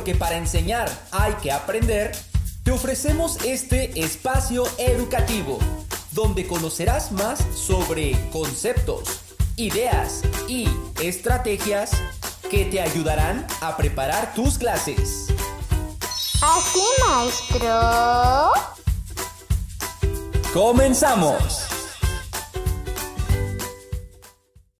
porque para enseñar hay que aprender, te ofrecemos este espacio educativo, donde conocerás más sobre conceptos, ideas y estrategias que te ayudarán a preparar tus clases. Así, maestro. ¡Comenzamos!